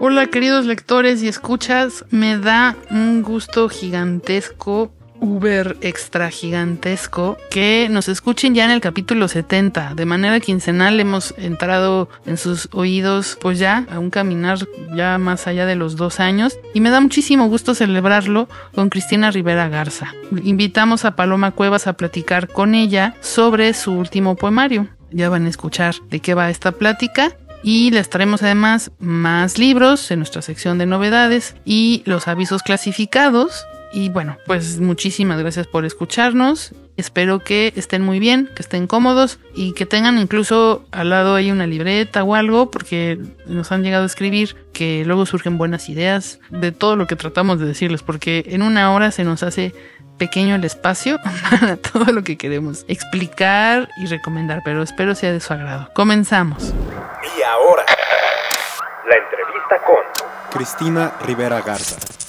Hola queridos lectores y escuchas, me da un gusto gigantesco uber extra gigantesco que nos escuchen ya en el capítulo 70. De manera quincenal hemos entrado en sus oídos pues ya a un caminar ya más allá de los dos años y me da muchísimo gusto celebrarlo con Cristina Rivera Garza. Invitamos a Paloma Cuevas a platicar con ella sobre su último poemario. Ya van a escuchar de qué va esta plática y les traemos además más libros en nuestra sección de novedades y los avisos clasificados y bueno, pues muchísimas gracias por escucharnos. Espero que estén muy bien, que estén cómodos y que tengan incluso al lado ahí una libreta o algo, porque nos han llegado a escribir que luego surgen buenas ideas de todo lo que tratamos de decirles, porque en una hora se nos hace pequeño el espacio para todo lo que queremos explicar y recomendar, pero espero sea de su agrado. Comenzamos. Y ahora, la entrevista con Cristina Rivera Garza.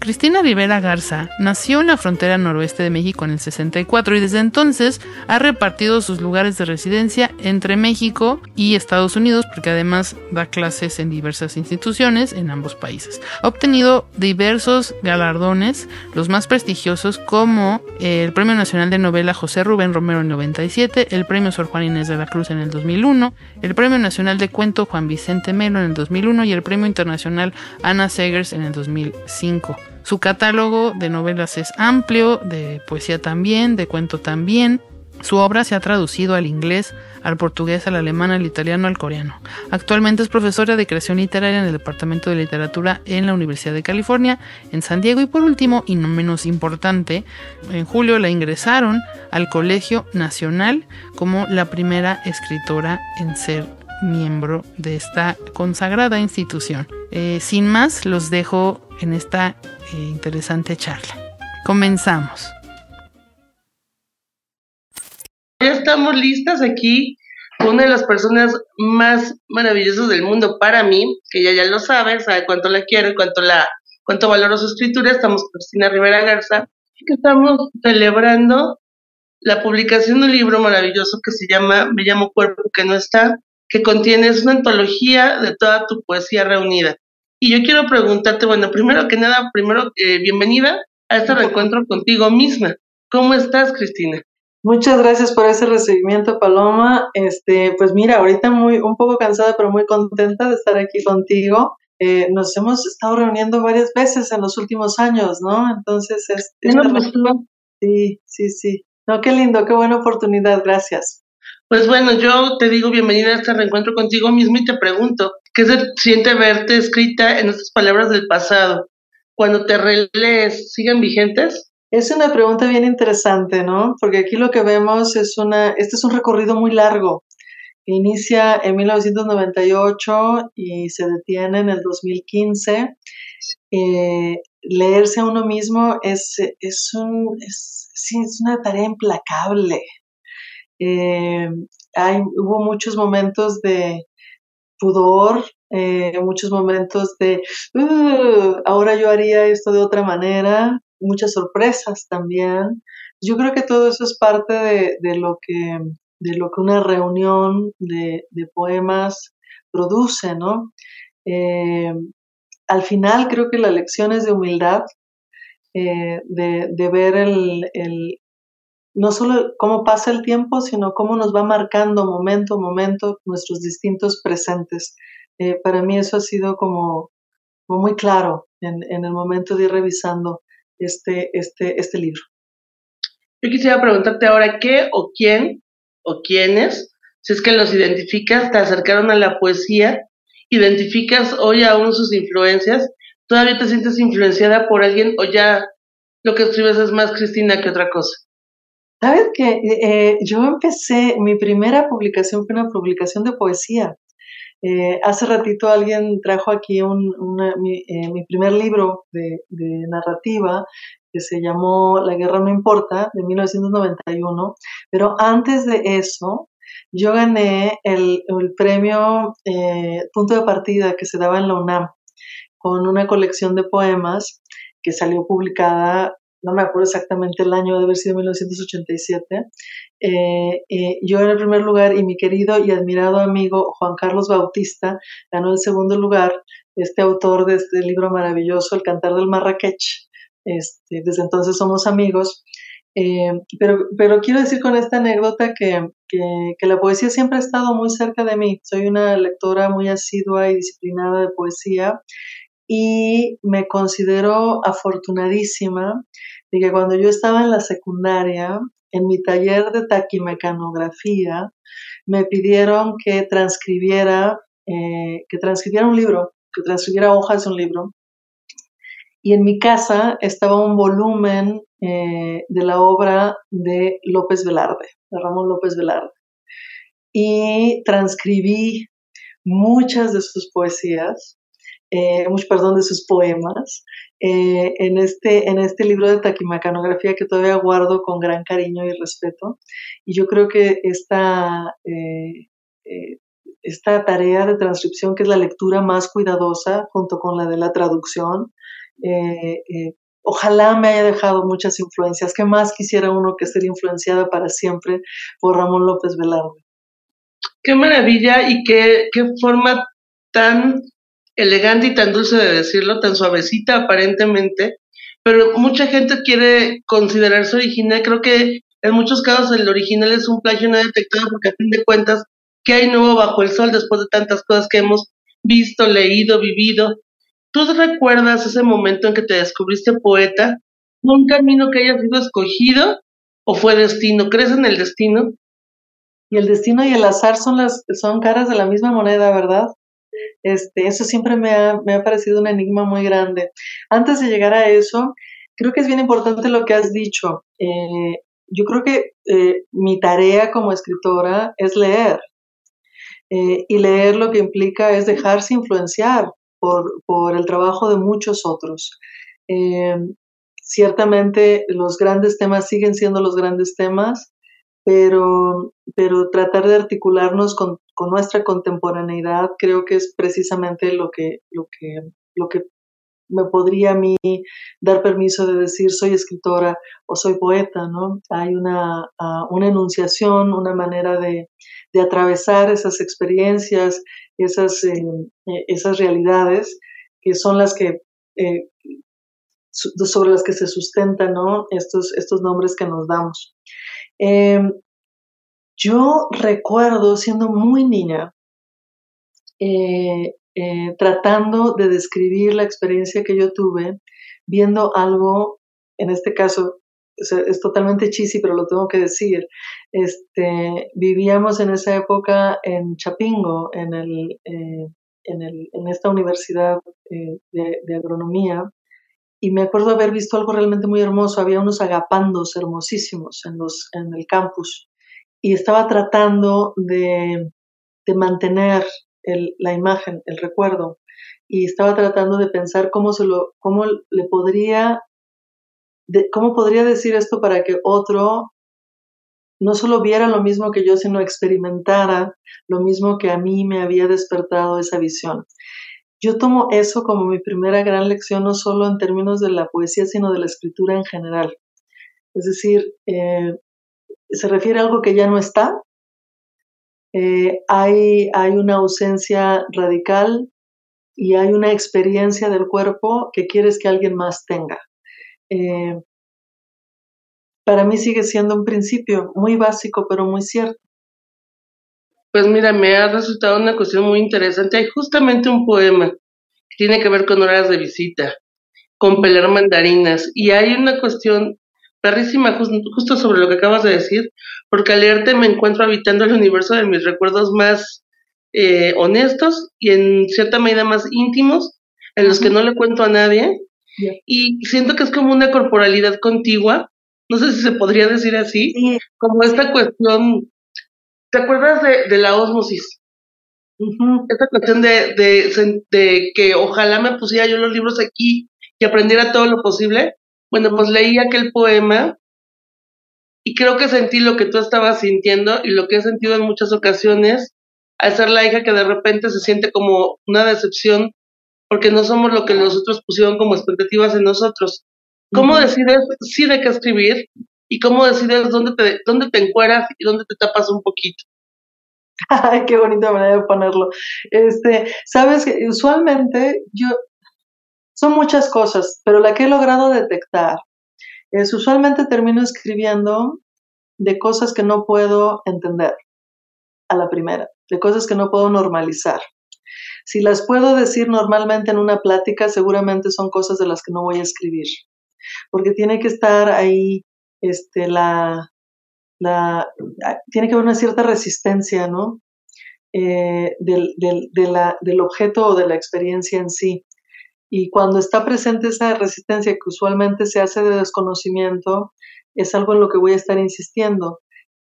Cristina Rivera Garza nació en la frontera noroeste de México en el 64 y desde entonces ha repartido sus lugares de residencia entre México y Estados Unidos porque además da clases en diversas instituciones en ambos países. Ha obtenido diversos galardones, los más prestigiosos como el Premio Nacional de Novela José Rubén Romero en 97, el Premio Sor Juan Inés de la Cruz en el 2001, el Premio Nacional de Cuento Juan Vicente Melo en el 2001 y el Premio Internacional Ana Segers en el 2005. Su catálogo de novelas es amplio, de poesía también, de cuento también. Su obra se ha traducido al inglés, al portugués, al alemán, al italiano, al coreano. Actualmente es profesora de creación literaria en el Departamento de Literatura en la Universidad de California, en San Diego. Y por último, y no menos importante, en julio la ingresaron al Colegio Nacional como la primera escritora en ser miembro de esta consagrada institución. Eh, sin más, los dejo en esta interesante charla. Comenzamos. Ya estamos listas aquí con una de las personas más maravillosas del mundo para mí, que ella ya lo sabe, sabe cuánto la quiero cuánto, la, cuánto valoro su escritura. Estamos con Cristina Rivera Garza, que estamos celebrando la publicación de un libro maravilloso que se llama Me llamo Cuerpo que no está, que contiene, es una antología de toda tu poesía reunida. Y yo quiero preguntarte, bueno, primero que nada, primero, eh, bienvenida a este reencuentro contigo misma. ¿Cómo estás, Cristina? Muchas gracias por ese recibimiento, Paloma. Este, pues mira, ahorita muy, un poco cansada, pero muy contenta de estar aquí contigo. Eh, nos hemos estado reuniendo varias veces en los últimos años, ¿no? Entonces, es, sí, sí, sí. No, qué lindo, qué buena oportunidad, gracias. Pues bueno, yo te digo bienvenida a este reencuentro contigo mismo y te pregunto, ¿qué se siente verte escrita en estas palabras del pasado? Cuando te relees, ¿siguen vigentes? Es una pregunta bien interesante, ¿no? Porque aquí lo que vemos es una, este es un recorrido muy largo. Inicia en 1998 y se detiene en el 2015. Eh, leerse a uno mismo es, es, un, es, es una tarea implacable. Eh, hay, hubo muchos momentos de, pudor, eh, muchos momentos de, "Uh, ahora yo haría esto de otra manera, muchas sorpresas también. Yo creo que todo eso es parte de, de lo, que, de lo que una reunión de, de poemas produce, ¿no? Eh, al final creo que la lección es de humildad, eh, de, de, ver el, el, no solo cómo pasa el tiempo, sino cómo nos va marcando momento a momento nuestros distintos presentes. Eh, para mí eso ha sido como, como muy claro en, en, el momento de ir revisando este, este, este libro. Yo quisiera preguntarte ahora qué o quién o quiénes, si es que los identificas, te acercaron a la poesía, identificas hoy aún sus influencias, todavía te sientes influenciada por alguien o ya lo que escribes es más Cristina que otra cosa. Sabes que eh, yo empecé, mi primera publicación fue una publicación de poesía. Eh, hace ratito alguien trajo aquí un, una, mi, eh, mi, primer libro de, de, narrativa que se llamó La guerra no importa, de 1991, pero antes de eso yo gané el, el premio eh, Punto de Partida que se daba en la UNAM con una colección de poemas que salió publicada no me acuerdo exactamente el año, debe haber sido 1987, eh, eh, yo en el primer lugar y mi querido y admirado amigo Juan Carlos Bautista ganó el segundo lugar, este autor de este libro maravilloso, El Cantar del Marrakech. Este, desde entonces somos amigos. Eh, pero, quiero decir con esta anécdota que, que, la poesía siempre ha estado muy cerca de mí. Soy una lectora muy asidua y disciplinada de poesía y me considero afortunadísima de que cuando yo estaba en la secundaria, en mi taller de taquimecanografía, me pidieron que transcribiera, eh, que transcribiera un libro, que transcribiera hojas de un libro. Y en mi casa estaba un volumen eh, de la obra de López Velarde, de Ramón López Velarde. Y transcribí muchas de sus poesías eh, mucho perdón, de sus poemas, eh, en, este, en este libro de taquimecanografía que todavía guardo con gran cariño y respeto. Y yo creo que esta, eh, eh esta tarea de transcripción, que es la lectura más cuidadosa junto con la de la traducción, eh, ojalá me haya dejado muchas influencias. ¿Qué más quisiera uno que ser influenciada para siempre por Ramón López Velarde? Qué maravilla y qué, qué forma tan elegante y tan dulce de decirlo, tan suavecita aparentemente, pero mucha gente quiere considerarse original. Creo que en muchos casos el original es un plagio no detectado porque a fin de cuentas, ¿qué hay nuevo bajo el sol después de tantas cosas que hemos visto, leído, vivido? ¿Tú recuerdas ese momento en que te descubriste poeta? ¿Un camino que haya sido escogido o fue destino? ¿Crees en el destino? Y el destino y el azar son las son caras de la misma moneda, ¿verdad? Este, eso siempre me ha, me ha parecido un enigma muy grande. Antes de llegar a eso, creo que es bien importante lo que has dicho. Eh, yo creo que eh, mi tarea como escritora es leer. Eh, y leer lo que implica es dejarse influenciar por, por el trabajo de muchos otros. Ciertamente los grandes temas siguen siendo los grandes temas, pero, pero tratar de articularnos con, con, nuestra contemporaneidad creo que es precisamente lo que, lo que, lo que me podría a mí dar permiso de decir soy escritora o soy poeta, ¿no? Hay una, uh, una enunciación, una manera de, de, atravesar esas experiencias, esas, eh, esas realidades que son las que, eh, sobre las que se sustentan, ¿no? Estos, estos nombres que nos damos. Eh, yo recuerdo siendo muy niña, eh, eh, tratando de describir la experiencia que yo tuve, viendo algo, en este caso es, totalmente cheesy, pero lo tengo que decir. Este, vivíamos en esa época en Chapingo, en, el, eh, en, el, en esta universidad de agronomía, y me acuerdo haber visto algo realmente muy hermoso. Había unos agapandos hermosísimos en, los, en el campus y estaba tratando de, de mantener la imagen, el recuerdo y estaba tratando de pensar cómo se lo, cómo le podría, de, cómo podría decir esto para que otro no solo viera lo mismo que yo, sino experimentara lo mismo que a mí me había despertado esa visión. Yo tomo eso como mi primera gran lección, no solo en términos de la poesía, sino de la escritura en general. Es decir, eh, se refiere a algo que ya no está. Eh, hay, hay una ausencia radical y hay una experiencia del cuerpo que quieres que alguien más tenga. Eh, para mí sigue siendo un principio muy básico, pero muy cierto. Pues mira, me ha resultado una cuestión muy interesante. Hay justamente un poema que tiene que ver con horas de visita, con pelar mandarinas, y hay una cuestión perrísima justo sobre lo que acabas de decir, porque al leerte me encuentro habitando el universo de mis recuerdos más eh, honestos y en cierta medida más íntimos, en los que no le cuento a nadie, y siento que es como una corporalidad contigua, no sé si se podría decir así, como esta cuestión, ¿te acuerdas de, la osmosis? Esta cuestión de, de, de, que ojalá me pusiera yo los libros aquí y aprendiera todo lo posible. Bueno, pues leí aquel poema y creo que sentí lo que tú estabas sintiendo y lo que he sentido en muchas ocasiones al ser la hija que de repente se siente como una decepción porque no somos lo que los otros pusieron como expectativas en nosotros. ¿Cómo decides sí de qué escribir y cómo decides dónde te, dónde te encueras y dónde te tapas un poquito? Ay, qué bonita manera de ponerlo. Este, sabes que usualmente yo son muchas cosas, pero la que he logrado detectar es usualmente termino escribiendo de cosas que no puedo entender a la primera, de cosas que no puedo normalizar. Si las puedo decir normalmente en una plática, seguramente son cosas de las que no voy a escribir, porque tiene que estar ahí este, la, la, tiene que haber una cierta resistencia, ¿no? Eh, del, del, de la, del objeto o de la experiencia en sí. Y cuando está presente esa resistencia que usualmente se hace de desconocimiento, es algo en lo que voy a estar insistiendo.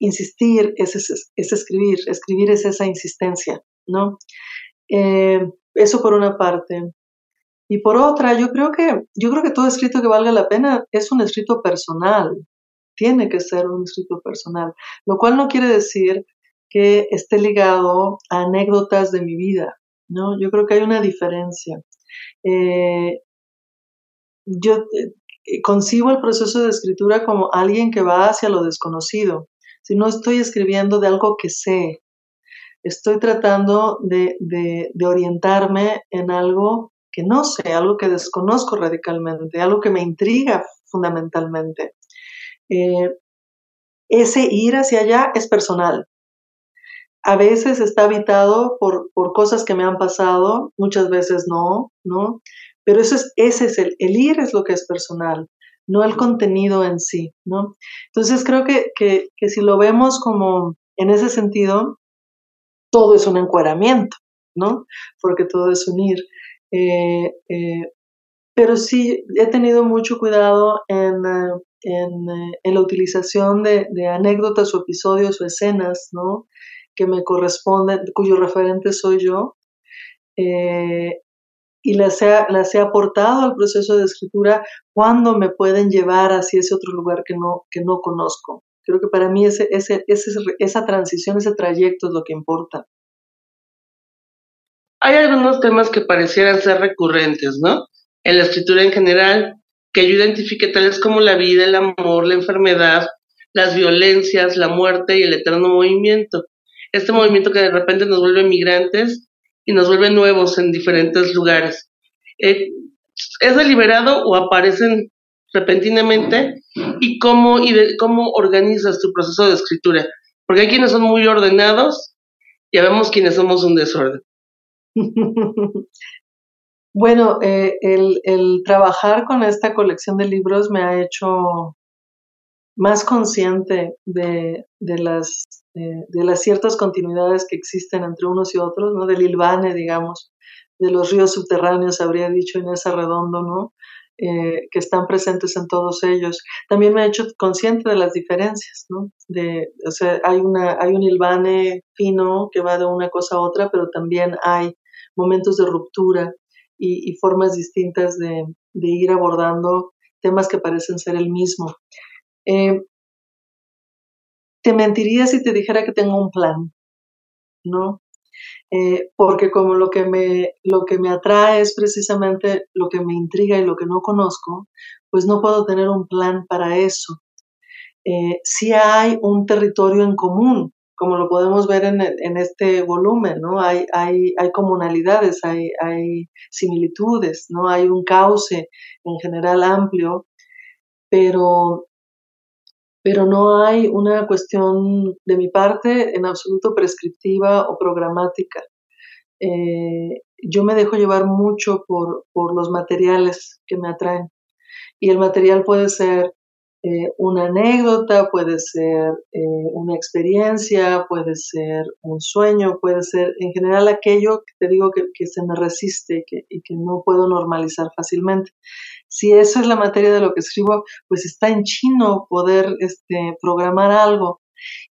Insistir es, es, es escribir, escribir es esa insistencia, ¿no? Eh, eso por una parte. Y por otra, yo creo que yo creo que todo escrito que valga la pena es un escrito personal. Tiene que ser un escrito personal, lo cual no quiere decir que esté ligado a anécdotas de mi vida, ¿no? Yo creo que hay una diferencia. Eh, yo eh, concibo el proceso de escritura como alguien que va hacia lo desconocido. Si no estoy escribiendo de algo que sé, estoy tratando de, orientarme en algo que no sé, algo que desconozco radicalmente, algo que me intriga fundamentalmente. Eh, ese ir hacia allá es personal. A veces está habitado por, cosas que me han pasado, muchas veces no, ¿no? Pero eso es, ese es el, el ir es lo que es personal, no el contenido en sí, ¿no? Entonces creo que, que, que si lo vemos como en ese sentido, todo es un encueramiento, ¿no? Porque todo es unir. Eh, eh, pero sí he tenido mucho cuidado en, eh, en, la utilización de, anécdotas o episodios o escenas, ¿no? Que me corresponden, cuyo referente soy yo. y las he, las he aportado al proceso de escritura cuando me pueden llevar hacia ese otro lugar que no, que no conozco. Creo que para mí ese, ese, esa transición, ese trayecto es lo que importa. Hay algunos temas que parecieran ser recurrentes, ¿no? En la escritura en general, que yo identifique tales como la vida, el amor, la enfermedad, las violencias, la muerte y el eterno movimiento. Este movimiento que de repente nos vuelve migrantes y nos vuelve nuevos en diferentes lugares. Eh, ¿Es deliberado o aparecen repentinamente y cómo, y cómo organizas tu proceso de escritura. Porque hay quienes son muy ordenados y vemos quienes somos un desorden. bueno, eh, el, trabajar con esta colección de libros me ha hecho más consciente de, las, eh, de las ciertas continuidades que existen entre unos y otros, ¿no? Del Ilvane, digamos, de los ríos subterráneos, habría dicho Inés Arredondo, ¿no? Eh, que están presentes en todos ellos. También me ha hecho consciente de las diferencias, ¿no? De, o sea, hay, una, hay un hilvane fino que va de una cosa a otra, pero también hay momentos de ruptura y, formas distintas de, ir abordando temas que parecen ser el mismo. Eh, te mentiría si te dijera que tengo un plan, ¿no? Eh, porque como lo que, me, lo que me atrae es precisamente lo que me intriga y lo que no conozco, pues no puedo tener un plan para eso. Eh, si hay un territorio en común, como lo podemos ver en, en este volumen, ¿no? Hay, hay, hay comunalidades, hay, hay, similitudes, ¿no? Hay un cauce en general amplio, pero, pero no hay una cuestión de mi parte en absoluto prescriptiva o programática. Eh, yo me dejo llevar mucho por, por los materiales que me atraen. Y el material puede ser eh, una anécdota, puede ser eh, una experiencia, puede ser un sueño, puede ser en general aquello que te digo que, se me resiste y que no puedo normalizar fácilmente. Si esa es la materia de lo que escribo, pues está en chino poder este, programar algo.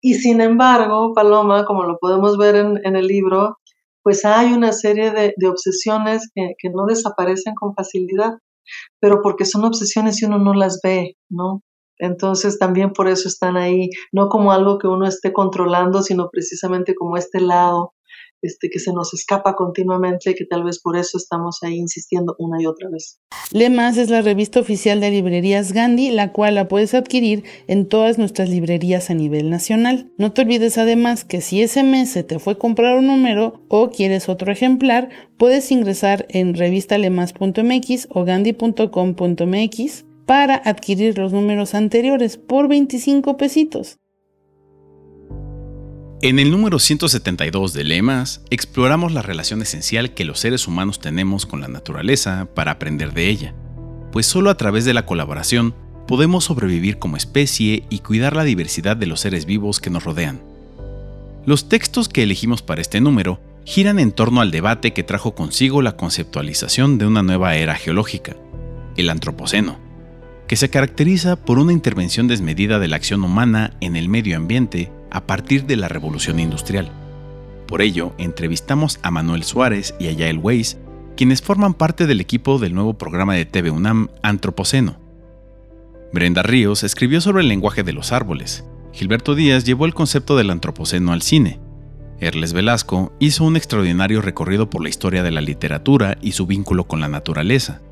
Y sin embargo, Paloma, como lo podemos ver en, el libro, pues hay una serie de, obsesiones que, que no desaparecen con facilidad pero porque son obsesiones y uno no las ve, ¿no? Entonces también por eso están ahí, no como algo que uno esté controlando, sino precisamente como este lado este, que se nos escapa continuamente y que tal vez por eso estamos ahí insistiendo una y otra vez. Lemas es la revista oficial de librerías Gandhi, la cual la puedes adquirir en todas nuestras librerías a nivel nacional. No te olvides además que si ese mes se te fue comprar un número o quieres otro ejemplar, puedes ingresar en revistalemas.mx o gandhi.com.mx para adquirir los números anteriores por 25 pesitos. En el número 172 de Lemas, exploramos la relación esencial que los seres humanos tenemos con la naturaleza para aprender de ella, pues solo a través de la colaboración podemos sobrevivir como especie y cuidar la diversidad de los seres vivos que nos rodean. Los textos que elegimos para este número giran en torno al debate que trajo consigo la conceptualización de una nueva era geológica, el Antropoceno, que se caracteriza por una intervención desmedida de la acción humana en el medio ambiente a partir de la revolución industrial. Por ello, entrevistamos a Manuel Suárez y a Yael Weiss, quienes forman parte del equipo del nuevo programa de TV UNAM Antropoceno. Brenda Ríos escribió sobre el lenguaje de los árboles. Gilberto Díaz llevó el concepto del antropoceno al cine. Erles Velasco hizo un extraordinario recorrido por la historia de la literatura y su vínculo con la naturaleza.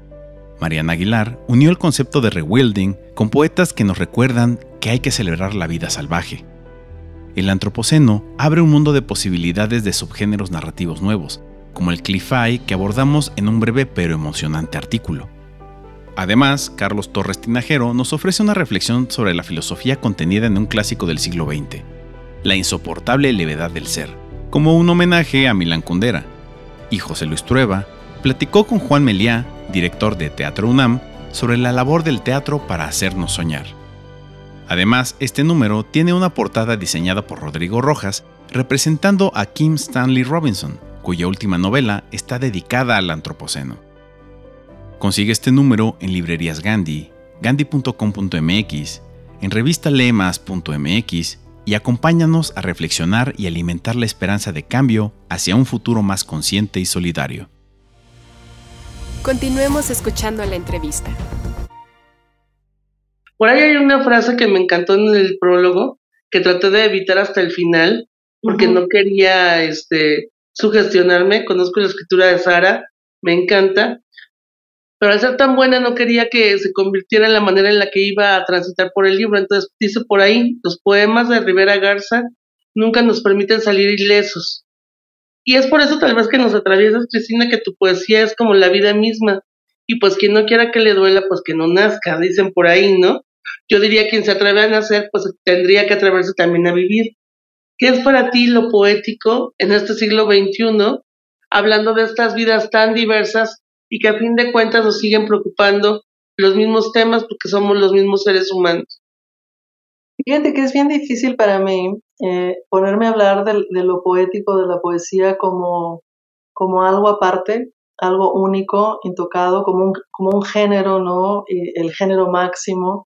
Mariana Aguilar unió el concepto de rewilding con poetas que nos recuerdan que hay que celebrar la vida salvaje. El antropoceno abre un mundo de posibilidades de subgéneros narrativos nuevos, como el cliffy que abordamos en un breve pero emocionante artículo. Además, Carlos Torres Tinajero nos ofrece una reflexión sobre la filosofía contenida en un clásico del siglo XX, La insoportable levedad del ser, como un homenaje a Milán Kundera. Y José Luis Trueba platicó con Juan Meliá, director de Teatro UNAM, sobre la labor del teatro para hacernos soñar. Además, este número tiene una portada diseñada por Rodrigo Rojas, representando a Kim Stanley Robinson, cuya última novela está dedicada al antropoceno. Consigue este número en librerías Gandhi, gandhi.com.mx, en revistalemas.mx y acompáñanos a reflexionar y alimentar la esperanza de cambio hacia un futuro más consciente y solidario. Continuemos escuchando la entrevista. Por ahí hay una frase que me encantó en el prólogo, que traté de evitar hasta el final, porque no quería este, sugestionarme. Conozco la escritura de Sara, me encanta, pero al ser tan buena no quería que se convirtiera en la manera en la que iba a transitar por el libro. Entonces dice por ahí, los poemas de Rivera Garza nunca nos permiten salir ilesos. Y es por eso tal vez que nos atraviesas, Cristina, que tu poesía es como la vida misma. Y pues quien no quiera que le duela, pues que no nazca, dicen por ahí, ¿no? Yo diría quien se atreve a nacer, pues tendría que atreverse también a vivir. ¿Qué es para ti lo poético en este siglo XXI, hablando de estas vidas tan diversas y que a fin de cuentas nos siguen preocupando los mismos temas porque somos los mismos seres humanos? Fíjate que es bien difícil para mí eh, ponerme a hablar de, lo poético, de la poesía como, como algo aparte, algo único, intocado, como un, como un género, ¿no? el género máximo.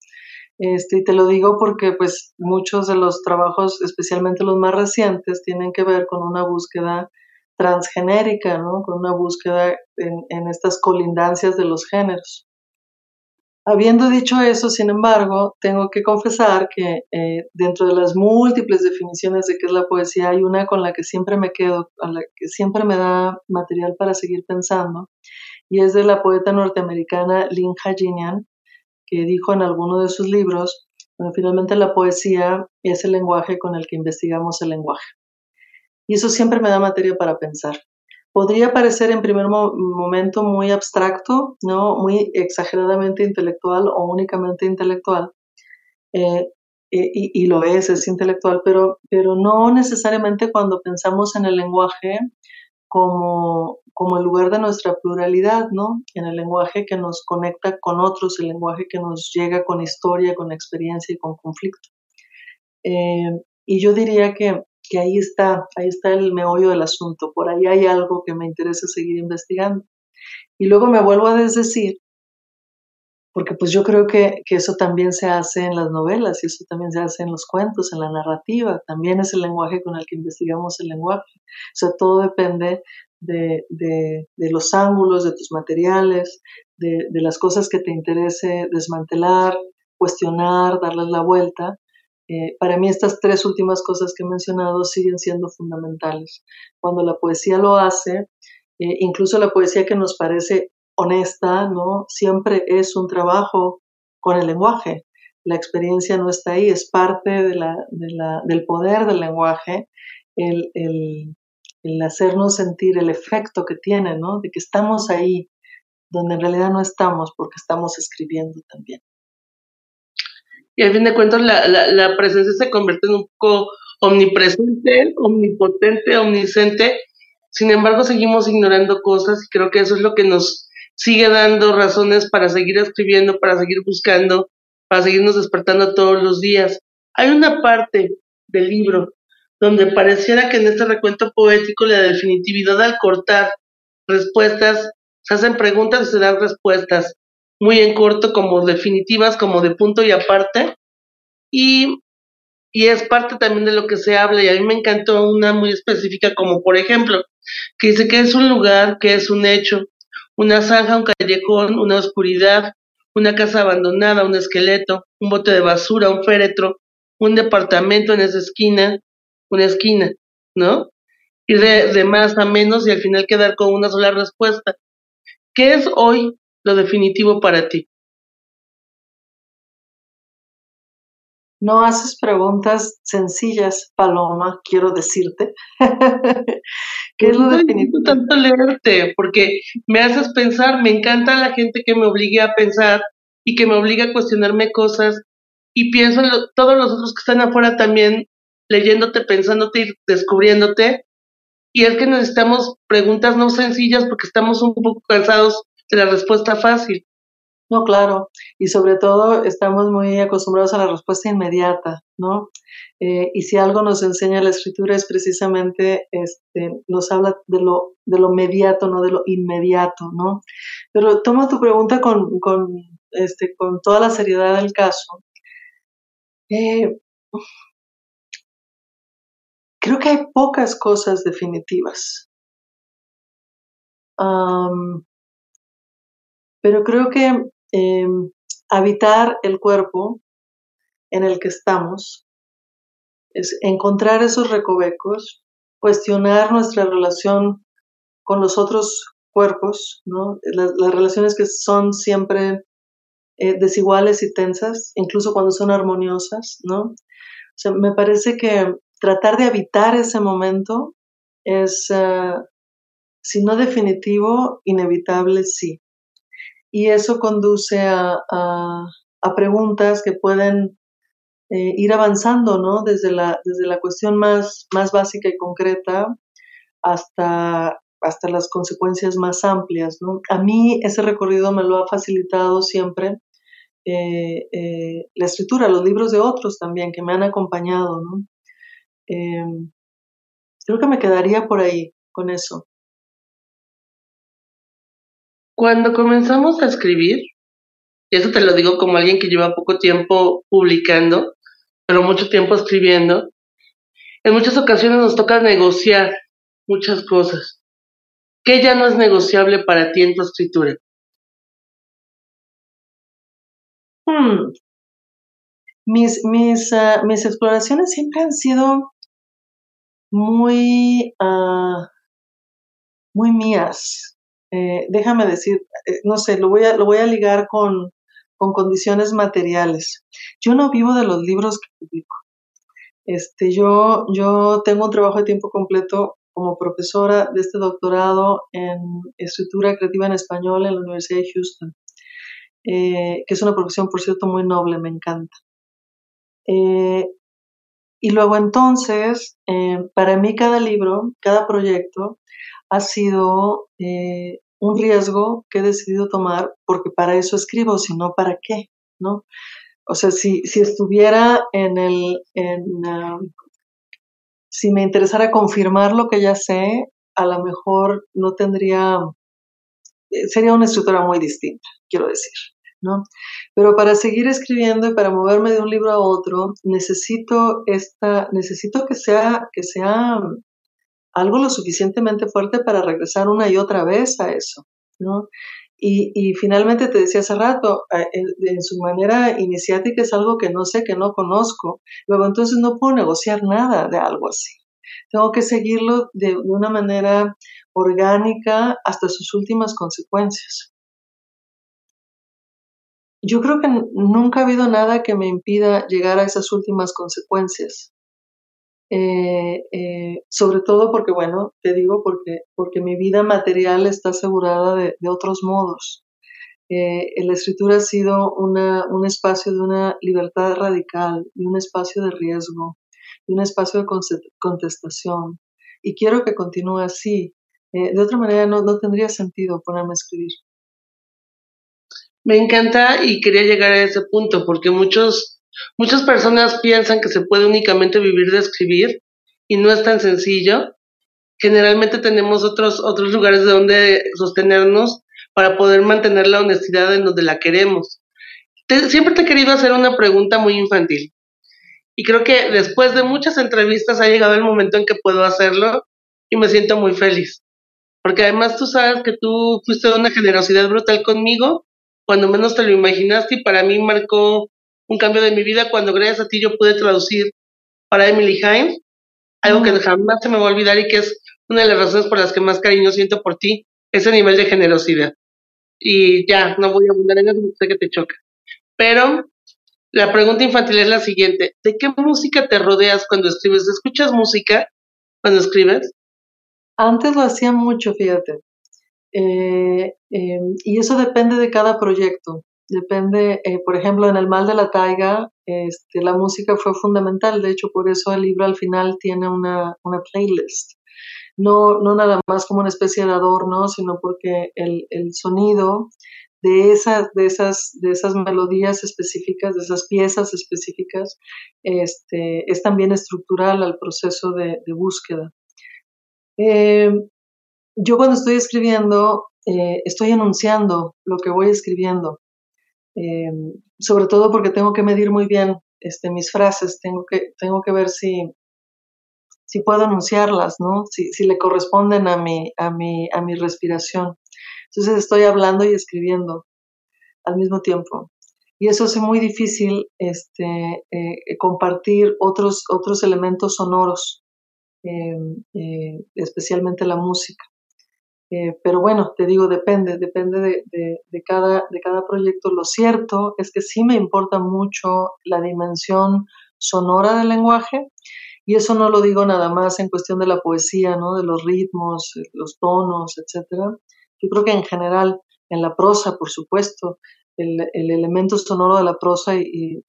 Este, y te lo digo porque pues muchos de los trabajos, especialmente los más recientes, tienen que ver con una búsqueda transgenérica, ¿no? Con una búsqueda en estas colindancias de los géneros. Habiendo dicho eso, sin embargo, tengo que confesar que eh, dentro de las múltiples definiciones de qué es la poesía, hay una con la que siempre me quedo, a la que siempre me da material para seguir pensando, y es de la poeta norteamericana Lynn Hajinian, que dijo en alguno de sus libros, bueno, finalmente la poesía es el lenguaje con el que investigamos el lenguaje. Y eso siempre me da materia para pensar. Podría parecer en primer momento muy abstracto, ¿no? muy exageradamente intelectual o únicamente intelectual, eh, y, y, lo es, es intelectual, pero, pero no necesariamente cuando pensamos en el lenguaje como, como el lugar de nuestra pluralidad, ¿no? En el lenguaje que nos conecta con otros, el lenguaje que nos llega con historia, con experiencia y con conflicto. Eh, y yo diría que, que, ahí está, ahí está el meollo del asunto, por ahí hay algo que me interesa seguir investigando. Y luego me vuelvo a desdecir porque pues yo creo que, que, eso también se hace en las novelas y eso también se hace en los cuentos, en la narrativa, también es el lenguaje con el que investigamos el lenguaje. O sea, todo depende de, de, los ángulos, de tus materiales, de, de, las cosas que te interese desmantelar, cuestionar, darles la vuelta. Eh, para mí estas tres últimas cosas que he mencionado siguen siendo fundamentales. Cuando la poesía lo hace, eh, incluso la poesía que nos parece honesta, ¿no? Siempre es un trabajo con el lenguaje. La experiencia no está ahí, es parte del poder del lenguaje, el, el, el, hacernos sentir el efecto que tiene, ¿no? De que estamos ahí, donde en realidad no estamos, porque estamos escribiendo también. Y al fin de cuentas, la, la, la presencia se convierte en un poco omnipresente, omnipotente, omnisciente. Sin embargo, seguimos ignorando cosas y creo que eso es lo que nos sigue dando razones para seguir escribiendo, para seguir buscando, para seguirnos despertando todos los días. Hay una parte del libro donde pareciera que en este recuento poético la definitividad al cortar respuestas, se hacen preguntas y se dan respuestas muy en corto, como definitivas, como de punto y aparte. Y, y es parte también de lo que se habla, y a mí me encantó una muy específica, como por ejemplo, que dice que es un lugar, que es un hecho, una zanja, un callejón, una oscuridad, una casa abandonada, un esqueleto, un bote de basura, un féretro, un departamento en esa esquina, una esquina, ¿no? Ir de, de más a menos y al final quedar con una sola respuesta. ¿Qué es hoy lo definitivo para ti? No haces preguntas sencillas, Paloma, quiero decirte. ¿Qué es lo definitivo? tanto leerte, porque me haces pensar, me encanta la gente que me obligue a pensar y que me obliga a cuestionarme cosas y pienso en todos los otros que están afuera también leyéndote, pensándote y descubriéndote. Y es que necesitamos preguntas no sencillas porque estamos un poco cansados la respuesta fácil. No, claro, y sobre todo estamos muy acostumbrados a la respuesta inmediata, ¿no? Eh, y si algo nos enseña la escritura es precisamente, este, nos habla de lo, de lo mediato, no de lo inmediato, ¿no? Pero tomo tu pregunta con, con, este, con toda la seriedad del caso. Eh, creo que hay pocas cosas definitivas. Pero creo que Em, habitar el cuerpo en el que estamos, es encontrar esos recovecos, cuestionar nuestra relación con los otros cuerpos, las, relaciones que son siempre eh, desiguales y tensas, incluso cuando son armoniosas, ¿no? Me parece que tratar de habitar ese momento es, uh, si no definitivo, inevitable, sí y eso conduce a, a, preguntas que pueden eh, ir avanzando, ¿no? Desde la, desde la cuestión más, más básica y concreta hasta, hasta las consecuencias más amplias, ¿no? A mí ese recorrido me lo ha facilitado siempre eh, eh, la escritura, los libros de otros también que me han acompañado, ¿no? Em, creo que me quedaría por ahí con eso. Cuando comenzamos a escribir, y eso te lo digo como alguien que lleva poco tiempo publicando, pero mucho tiempo escribiendo, en muchas ocasiones nos toca negociar muchas cosas. ¿Qué ya no es negociable para ti en tu escritura? Hmm. Mis, mis, ah, mis exploraciones siempre han sido muy, ah, muy mías. Eh, déjame decir, eh, no sé, lo voy a, lo voy a ligar con, con condiciones materiales. Yo no vivo de los libros que publico. Este, yo, yo tengo un trabajo de tiempo completo como profesora de este doctorado en escritura creativa en español en la Universidad de Houston, eh, que es una profesión, por cierto, muy noble, me encanta. y luego entonces, para mí cada libro, cada proyecto, ha sido eh, un riesgo que he decidido tomar porque para eso escribo, si no, ¿para qué? ¿No? O sea, si, si estuviera en el, en, si me interesara confirmar lo que ya sé, a lo mejor no tendría, eh, sería una estructura muy distinta, quiero decir, ¿no? Pero para seguir escribiendo y para moverme de un libro a otro, necesito esta, necesito que sea, que sea algo lo suficientemente fuerte para regresar una y otra vez a eso, ¿no? Y, finalmente te decía hace rato, en, su manera iniciática es algo que no sé, que no conozco. Luego entonces no puedo negociar nada de algo así. Tengo que seguirlo de, de una manera orgánica hasta sus últimas consecuencias. Yo creo que nunca ha habido nada que me impida llegar a esas últimas consecuencias. Eh, eh, sobre todo porque, bueno, te digo, porque, porque mi vida material está asegurada de, otros modos. Eh, la escritura ha sido una, un espacio de una libertad radical, y un espacio de riesgo, y un espacio de contestación. Y quiero que continúe así. de otra manera no, no tendría sentido ponerme a escribir. Me encanta y quería llegar a ese punto porque muchos Muchas personas piensan que se puede únicamente vivir de escribir y no es tan sencillo. Generalmente tenemos otros, otros lugares de donde sostenernos para poder mantener la honestidad en donde la queremos. siempre te he querido hacer una pregunta muy infantil. Y creo que después de muchas entrevistas ha llegado el momento en que puedo hacerlo y me siento muy feliz. Porque además tú sabes que tú fuiste de una generosidad brutal conmigo cuando menos te lo imaginaste y para mí marcó un cambio de mi vida cuando gracias a ti yo pude traducir para Emily Hines, algo que jamás se me va a olvidar y que es una de las razones por las que más cariño siento por ti, ese nivel de generosidad. Y ya, no voy a abundar en eso, sé que te choca. Pero la pregunta infantil es la siguiente, ¿de qué música te rodeas cuando escribes? ¿Escuchas música cuando escribes? Antes lo hacía mucho, fíjate. Eh, eh, y eso depende de cada proyecto. Depende, eh, por ejemplo, en El Mal de la Taiga, este, la música fue fundamental, de hecho, por eso el libro al final tiene una, una playlist. No, no nada más como una especie de adorno, sino porque el, el sonido de esas, de, esas, de esas melodías específicas, de esas piezas específicas, este, es también estructural al proceso de, búsqueda. Eh, yo cuando estoy escribiendo, eh, estoy enunciando lo que voy escribiendo. Eh, sobre todo porque tengo que medir muy bien este, mis frases, tengo que, tengo que ver si, si puedo anunciarlas, ¿no? Si, si le corresponden a mi, a, mi, a mi respiración. Entonces estoy hablando y escribiendo al mismo tiempo. Y eso hace muy difícil este, eh, compartir otros, otros elementos sonoros, eh, especialmente la música. Eh, pero bueno, te digo, depende, depende de, de, cada, de cada proyecto. Lo cierto es que sí me importa mucho la dimensión sonora del lenguaje y eso no lo digo nada más en cuestión de la poesía, ¿no? de los ritmos, los tonos, etcétera. Yo creo que en general, en la prosa, por supuesto, el, el elemento sonoro de la prosa y,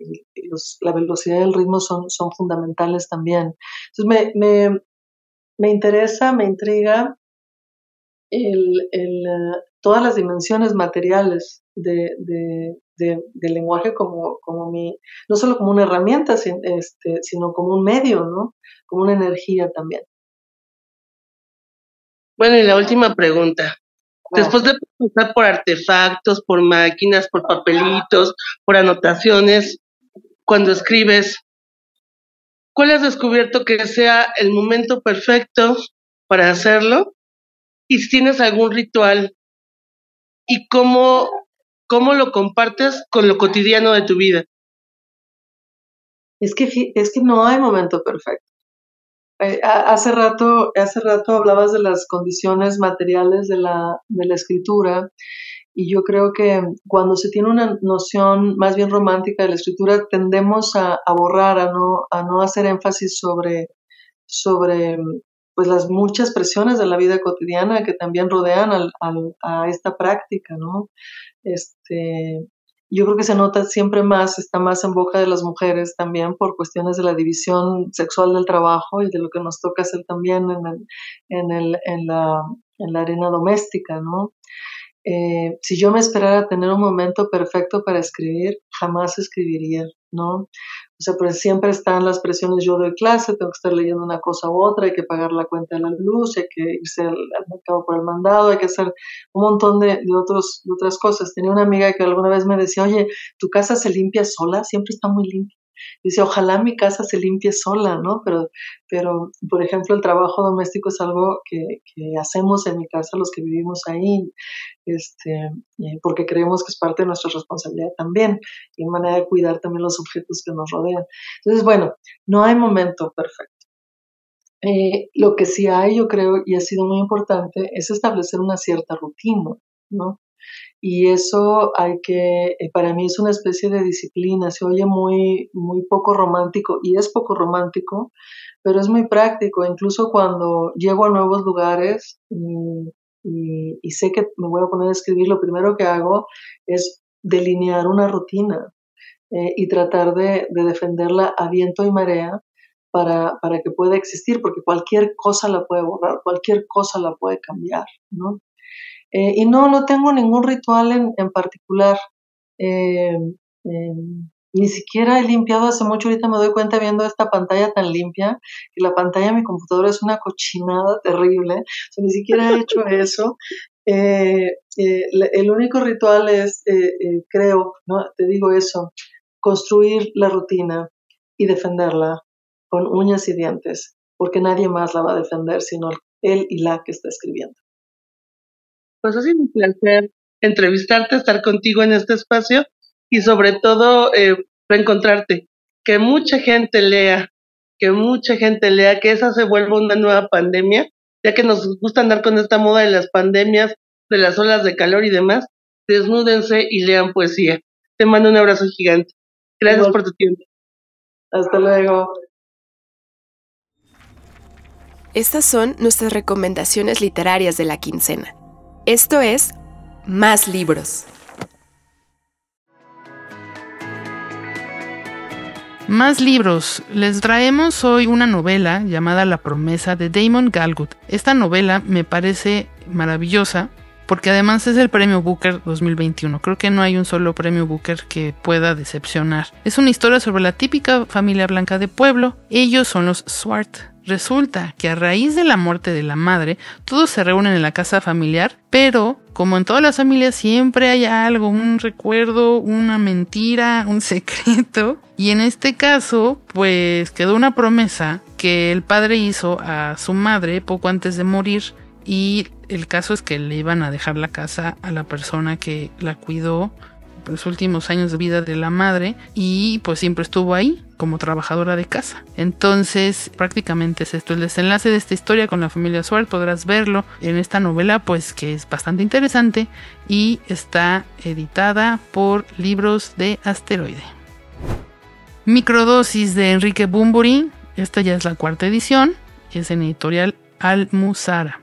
la velocidad y el ritmo son, son fundamentales también. Entonces me, me, me interesa, me intriga el, el, eh, todas las dimensiones materiales de, de, del lenguaje como, como mi, no solo como una herramienta, este, sino como un medio, ¿no? Como una energía también. Bueno, y la última pregunta. Después de pasar por artefactos, por máquinas, por papelitos, por anotaciones, cuando escribes, ¿cuál has descubierto que sea el momento perfecto para hacerlo y si tienes algún ritual y cómo cómo lo compartes con lo cotidiano de tu vida. Es que, es que no hay momento perfecto. Eh, hace, rato, hace rato hablabas de las condiciones materiales de la, de la escritura y yo creo que cuando se tiene una noción más bien romántica de la escritura tendemos a, a borrar, a no, a no hacer énfasis sobre, sobre pues las muchas presiones de la vida cotidiana que también rodean al, a esta práctica, ¿no? Este, yo creo que se nota siempre más, está más en boca de las mujeres también por cuestiones de la división sexual del trabajo y de lo que nos toca hacer también en, el, en la arena doméstica, ¿no? Eh, si yo me esperara tener un momento perfecto para escribir, jamás escribiría, ¿no? O sea, pues siempre están las presiones, yo doy clase, tengo que estar leyendo una cosa u otra, hay que pagar la cuenta de la luz, hay que irse al, mercado por el mandado, hay que hacer un montón de, de, otros, de otras cosas. Tenía una amiga que alguna vez me decía, oye, ¿tu casa se limpia sola? Siempre está muy limpia. Dice, ojalá mi casa se limpie sola, ¿no? Pero, pero por ejemplo, el trabajo doméstico es algo que, que hacemos en mi casa los que vivimos ahí, este, porque creemos que es parte de nuestra responsabilidad también, y manera de cuidar también los objetos que nos rodean. Entonces, bueno, no hay momento perfecto. Eh, lo que sí hay, yo creo, y ha sido muy importante, es establecer una cierta rutina, ¿no? Y eso hay que, eh, para mí es una especie de disciplina, se oye muy, muy poco romántico y es poco romántico, pero es muy práctico, incluso cuando llego a nuevos lugares y, y, sé que me voy a poner a escribir, lo primero que hago es delinear una rutina eh, y tratar de, de, defenderla a viento y marea para, para que pueda existir, porque cualquier cosa la puede borrar, cualquier cosa la puede cambiar, ¿no? Eh, y no, no tengo ningún ritual en, en particular. Eh, eh, ni siquiera he limpiado hace mucho, ahorita me doy cuenta viendo esta pantalla tan limpia, que la pantalla de mi computadora es una cochinada terrible, o sea, ni siquiera he hecho eso. el único ritual es, creo, ¿no? te digo eso, construir la rutina y defenderla con uñas y dientes, porque nadie más la va a defender sino él y la que está escribiendo. Pues ha sido un placer entrevistarte, estar contigo en este espacio y sobre todo eh, reencontrarte. Que mucha gente lea, que mucha gente lea, que esa se vuelva una nueva pandemia, ya que nos gusta andar con esta moda de las pandemias, de las olas de calor y demás. Desnúdense y lean poesía. Te mando un abrazo gigante. Gracias por tu tiempo. Hasta luego. Estas son nuestras recomendaciones literarias de la quincena. Esto es Más Libros. Más libros. Les traemos hoy una novela llamada La promesa de Damon Galgut. Esta novela me parece maravillosa porque además es el premio Booker 2021. Creo que no hay un solo premio Booker que pueda decepcionar. Es una historia sobre la típica familia blanca de pueblo. Ellos son los Swart. Resulta que a raíz de la muerte de la madre, todos se reúnen en la casa familiar, pero como en todas las familias siempre hay algo, un recuerdo, una mentira, un secreto. Y en este caso, pues quedó una promesa que el padre hizo a su madre poco antes de morir y el caso es que le iban a dejar la casa a la persona que la cuidó los últimos años de vida de la madre y pues siempre estuvo ahí como trabajadora de casa. Entonces, prácticamente es esto el desenlace de esta historia con la familia Swart. Podrás verlo en esta novela, pues que es bastante interesante y está editada por Libros de Asteroide. Microdosis de Enrique Bumburi. Esta ya es la cuarta edición. Es en editorial Almuzara.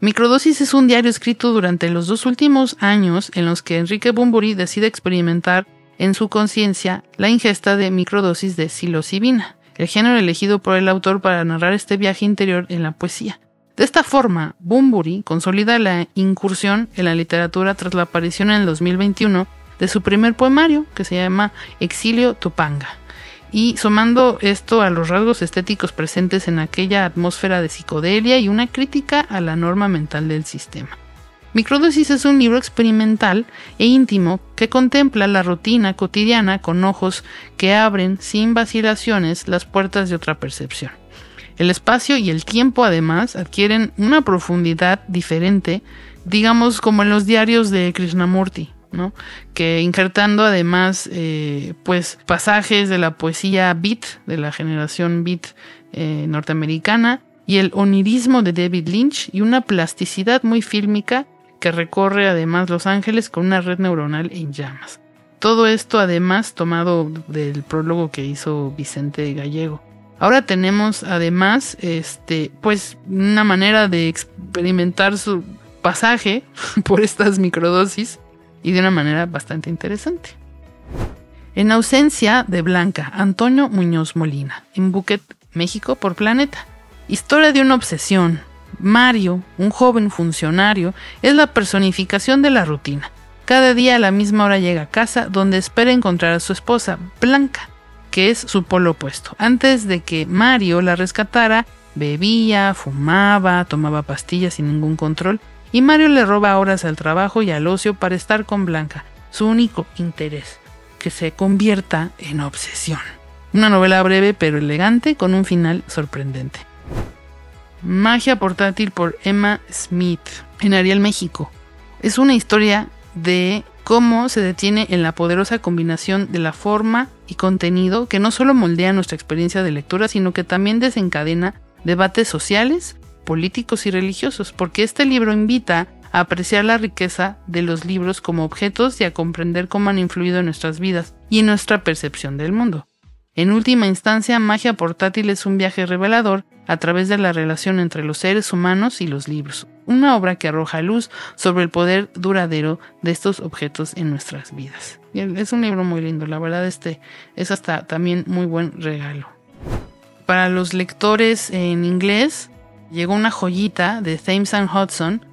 Microdosis es un diario escrito durante los dos últimos años en los que Enrique Bumburi decide experimentar en su conciencia la ingesta de microdosis de psilocibina, el género elegido por el autor para narrar este viaje interior en la poesía. De esta forma, Bumburi consolida la incursión en la literatura tras la aparición en el 2021 de su primer poemario, que se llama Exilio Topanga, y sumando esto a los rasgos estéticos presentes en aquella atmósfera de psicodelia y una crítica a la norma mental del sistema. Microdosis es un libro experimental e íntimo que contempla la rutina cotidiana con ojos que abren sin vacilaciones las puertas de otra percepción. El espacio y el tiempo además adquieren una profundidad diferente, digamos como en los diarios de Krishnamurti, Que injertando además eh, pues pasajes de la poesía beat, de la generación beat eh, norteamericana, y el onirismo de David Lynch y una plasticidad muy fílmica que recorre además Los Ángeles con una red neuronal en llamas. Todo esto además tomado del prólogo que hizo Vicente Gallego. Ahora tenemos además este pues una manera de experimentar su pasaje por estas microdosis y de una manera bastante interesante. En ausencia de Blanca, Antonio Muñoz Molina, en Buquet, México por Planeta. Historia de una obsesión. Mario, un joven funcionario, es la personificación de la rutina. Cada día a la misma hora llega a casa donde espera encontrar a su esposa, Blanca, que es su polo opuesto. Antes de que Mario la rescatara, bebía, fumaba, tomaba pastillas sin ningún control y Mario le roba horas al trabajo y al ocio para estar con Blanca, su único interés, que se convierta en obsesión. Una novela breve pero elegante con un final sorprendente. Magia portátil por Emma Smith en Ariel, México. Es una historia de cómo se detiene en la poderosa combinación de la forma y contenido que no solo moldea nuestra experiencia de lectura, sino que también desencadena debates sociales, políticos y religiosos, porque este libro invita a apreciar la riqueza de los libros como objetos y a comprender cómo han influido en nuestras vidas y en nuestra percepción del mundo. En última instancia, Magia Portátil es un viaje revelador a través de la relación entre los seres humanos y los libros, una obra que arroja luz sobre el poder duradero de estos objetos en nuestras vidas. Es un libro muy lindo, la verdad este es hasta también muy buen regalo. Para los lectores en inglés, llegó una joyita de Thames and Hudson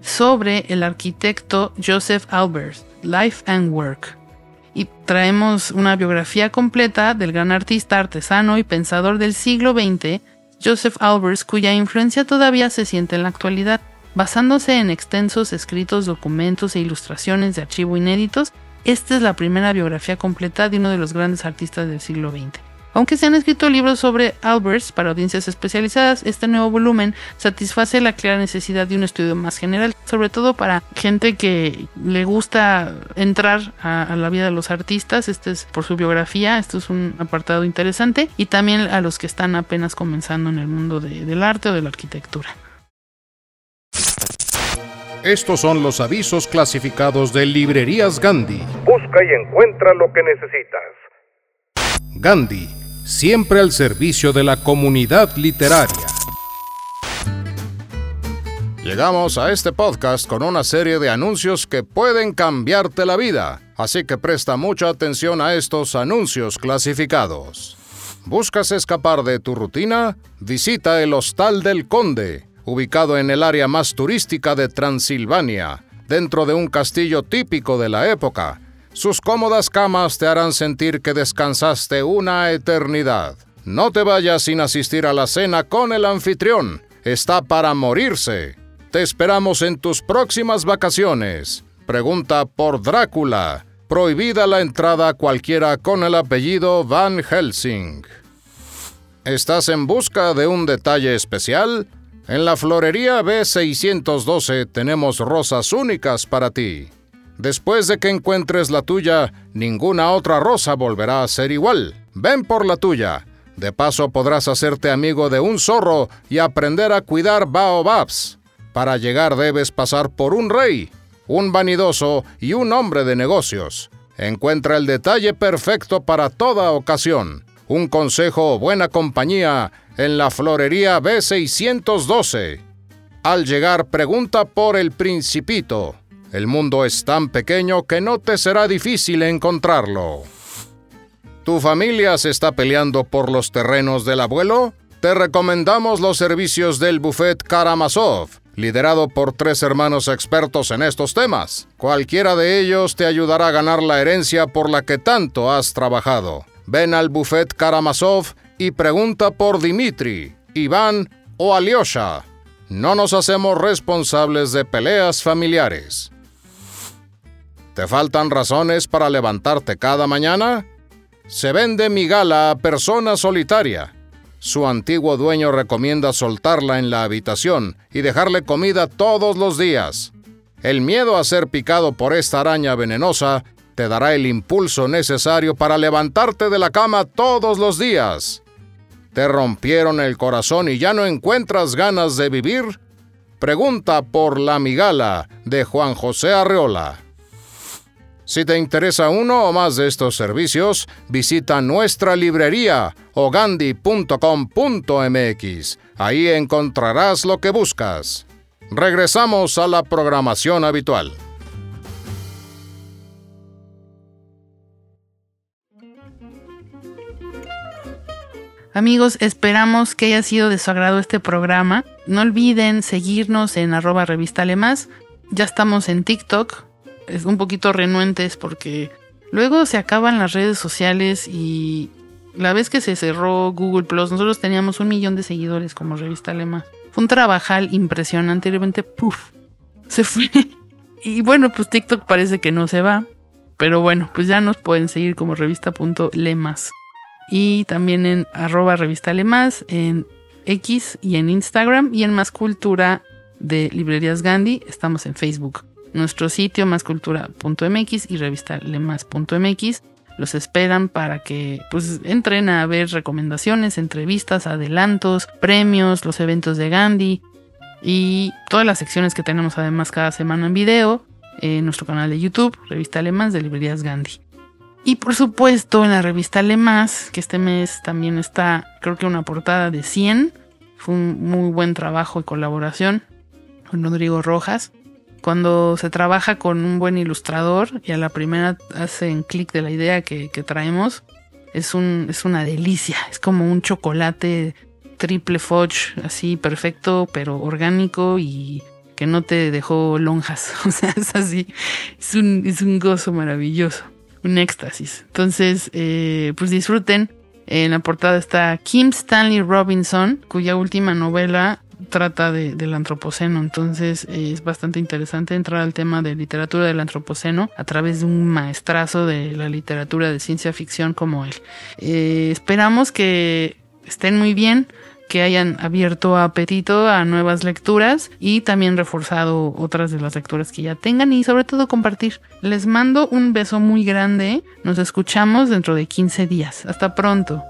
sobre el arquitecto Joseph Albers, Life and Work y traemos una biografía completa del gran artista, artesano y pensador del siglo XX, Joseph Albers, cuya influencia todavía se siente en la actualidad. Basándose en extensos escritos, documentos e ilustraciones de archivo inéditos, esta es la primera biografía completa de uno de los grandes artistas del siglo XX. Aunque se han escrito libros sobre Albers para audiencias especializadas, este nuevo volumen satisface la clara necesidad de un estudio más general, sobre todo para gente que le gusta entrar a, la vida de los artistas. Este es por su biografía, esto es un apartado interesante, y también a los que están apenas comenzando en el mundo del arte o de la arquitectura. Estos son los avisos clasificados de Librerías Gandhi. Busca y encuentra lo que necesitas. Gandhi siempre al servicio de la comunidad literaria. Llegamos a este podcast con una serie de anuncios que pueden cambiarte la vida, así que presta mucha atención a estos anuncios clasificados. ¿Buscas escapar de tu rutina? Visita el Hostal del Conde, ubicado en el área más turística de Transilvania, dentro de un castillo típico de la época sus cómodas camas te harán sentir que descansaste una eternidad. No te vayas sin asistir a la cena con el anfitrión. Está para morirse. Te esperamos en tus próximas vacaciones. Pregunta por Drácula. Prohibida la entrada cualquiera con el apellido Van Helsing. ¿Estás en busca de un detalle especial? En la florería B612 tenemos rosas únicas para ti. Después de que encuentres la tuya, ninguna otra rosa volverá a ser igual. Ven por la tuya. De paso podrás hacerte amigo de un zorro y aprender a cuidar baobabs. Para llegar debes pasar por un rey, un vanidoso y un hombre de negocios. Encuentra el detalle perfecto para toda ocasión. Un consejo o buena compañía en la florería B612. Al llegar pregunta por el principito. El mundo es tan pequeño que no te será difícil encontrarlo. ¿Tu familia se está peleando por los terrenos del abuelo? Te recomendamos los servicios del Buffet Karamazov, liderado por tres hermanos expertos en estos temas. Cualquiera de ellos te ayudará a ganar la herencia por la que tanto has trabajado. Ven al Buffet Karamazov y pregunta por Dimitri, Iván o Alyosha. No nos hacemos responsables de peleas familiares. ¿Te faltan razones para levantarte cada mañana? Se vende mi gala a persona solitaria. Su antiguo dueño recomienda soltarla en la habitación y dejarle comida todos los días. El miedo a ser picado por esta araña venenosa te dará el impulso necesario para levantarte de la cama todos los días. ¿Te rompieron el corazón y ya no encuentras ganas de vivir? Pregunta por la migala de Juan José Arreola. Si te interesa uno o más de estos servicios, visita nuestra librería ogandi.com.mx. Ahí encontrarás lo que buscas. Regresamos a la programación habitual. Amigos, esperamos que haya sido de su agrado este programa. No olviden seguirnos en arroba revista. Ya estamos en TikTok. Es un poquito renuentes porque luego se acaban las redes sociales y la vez que se cerró Google Plus, nosotros teníamos un millón de seguidores como revista Lema. Fue un trabajal impresionante. De repente, puff, se fue. Y bueno, pues TikTok parece que no se va. Pero bueno, pues ya nos pueden seguir como revista.lemas y también en arroba revista más en X y en Instagram y en Más Cultura de Librerías Gandhi. Estamos en Facebook. Nuestro sitio máscultura.mx y revistalemas.mx los esperan para que pues entren a ver recomendaciones, entrevistas, adelantos, premios, los eventos de Gandhi y todas las secciones que tenemos además cada semana en video en nuestro canal de YouTube, Revista Alemás de Librerías Gandhi. Y por supuesto en la revista Le Más, que este mes también está, creo que una portada de 100. Fue un muy buen trabajo y colaboración con Rodrigo Rojas. Cuando se trabaja con un buen ilustrador y a la primera hacen clic de la idea que, traemos, es, un, es una delicia. Es como un chocolate triple fudge, así perfecto, pero orgánico y que no te dejó lonjas. O sea, es así. Es un, es un gozo maravilloso un éxtasis. Entonces, eh, pues disfruten. En la portada está Kim Stanley Robinson, cuya última novela trata del antropoceno. Entonces eh, es bastante interesante entrar al tema de literatura del antropoceno a través de un maestrazo de la literatura de ciencia ficción como él. Eh, esperamos que estén muy bien que hayan abierto apetito a nuevas lecturas y también reforzado otras de las lecturas que ya tengan y sobre todo compartir. Les mando un beso muy grande. Nos escuchamos dentro de 15 días. Hasta pronto.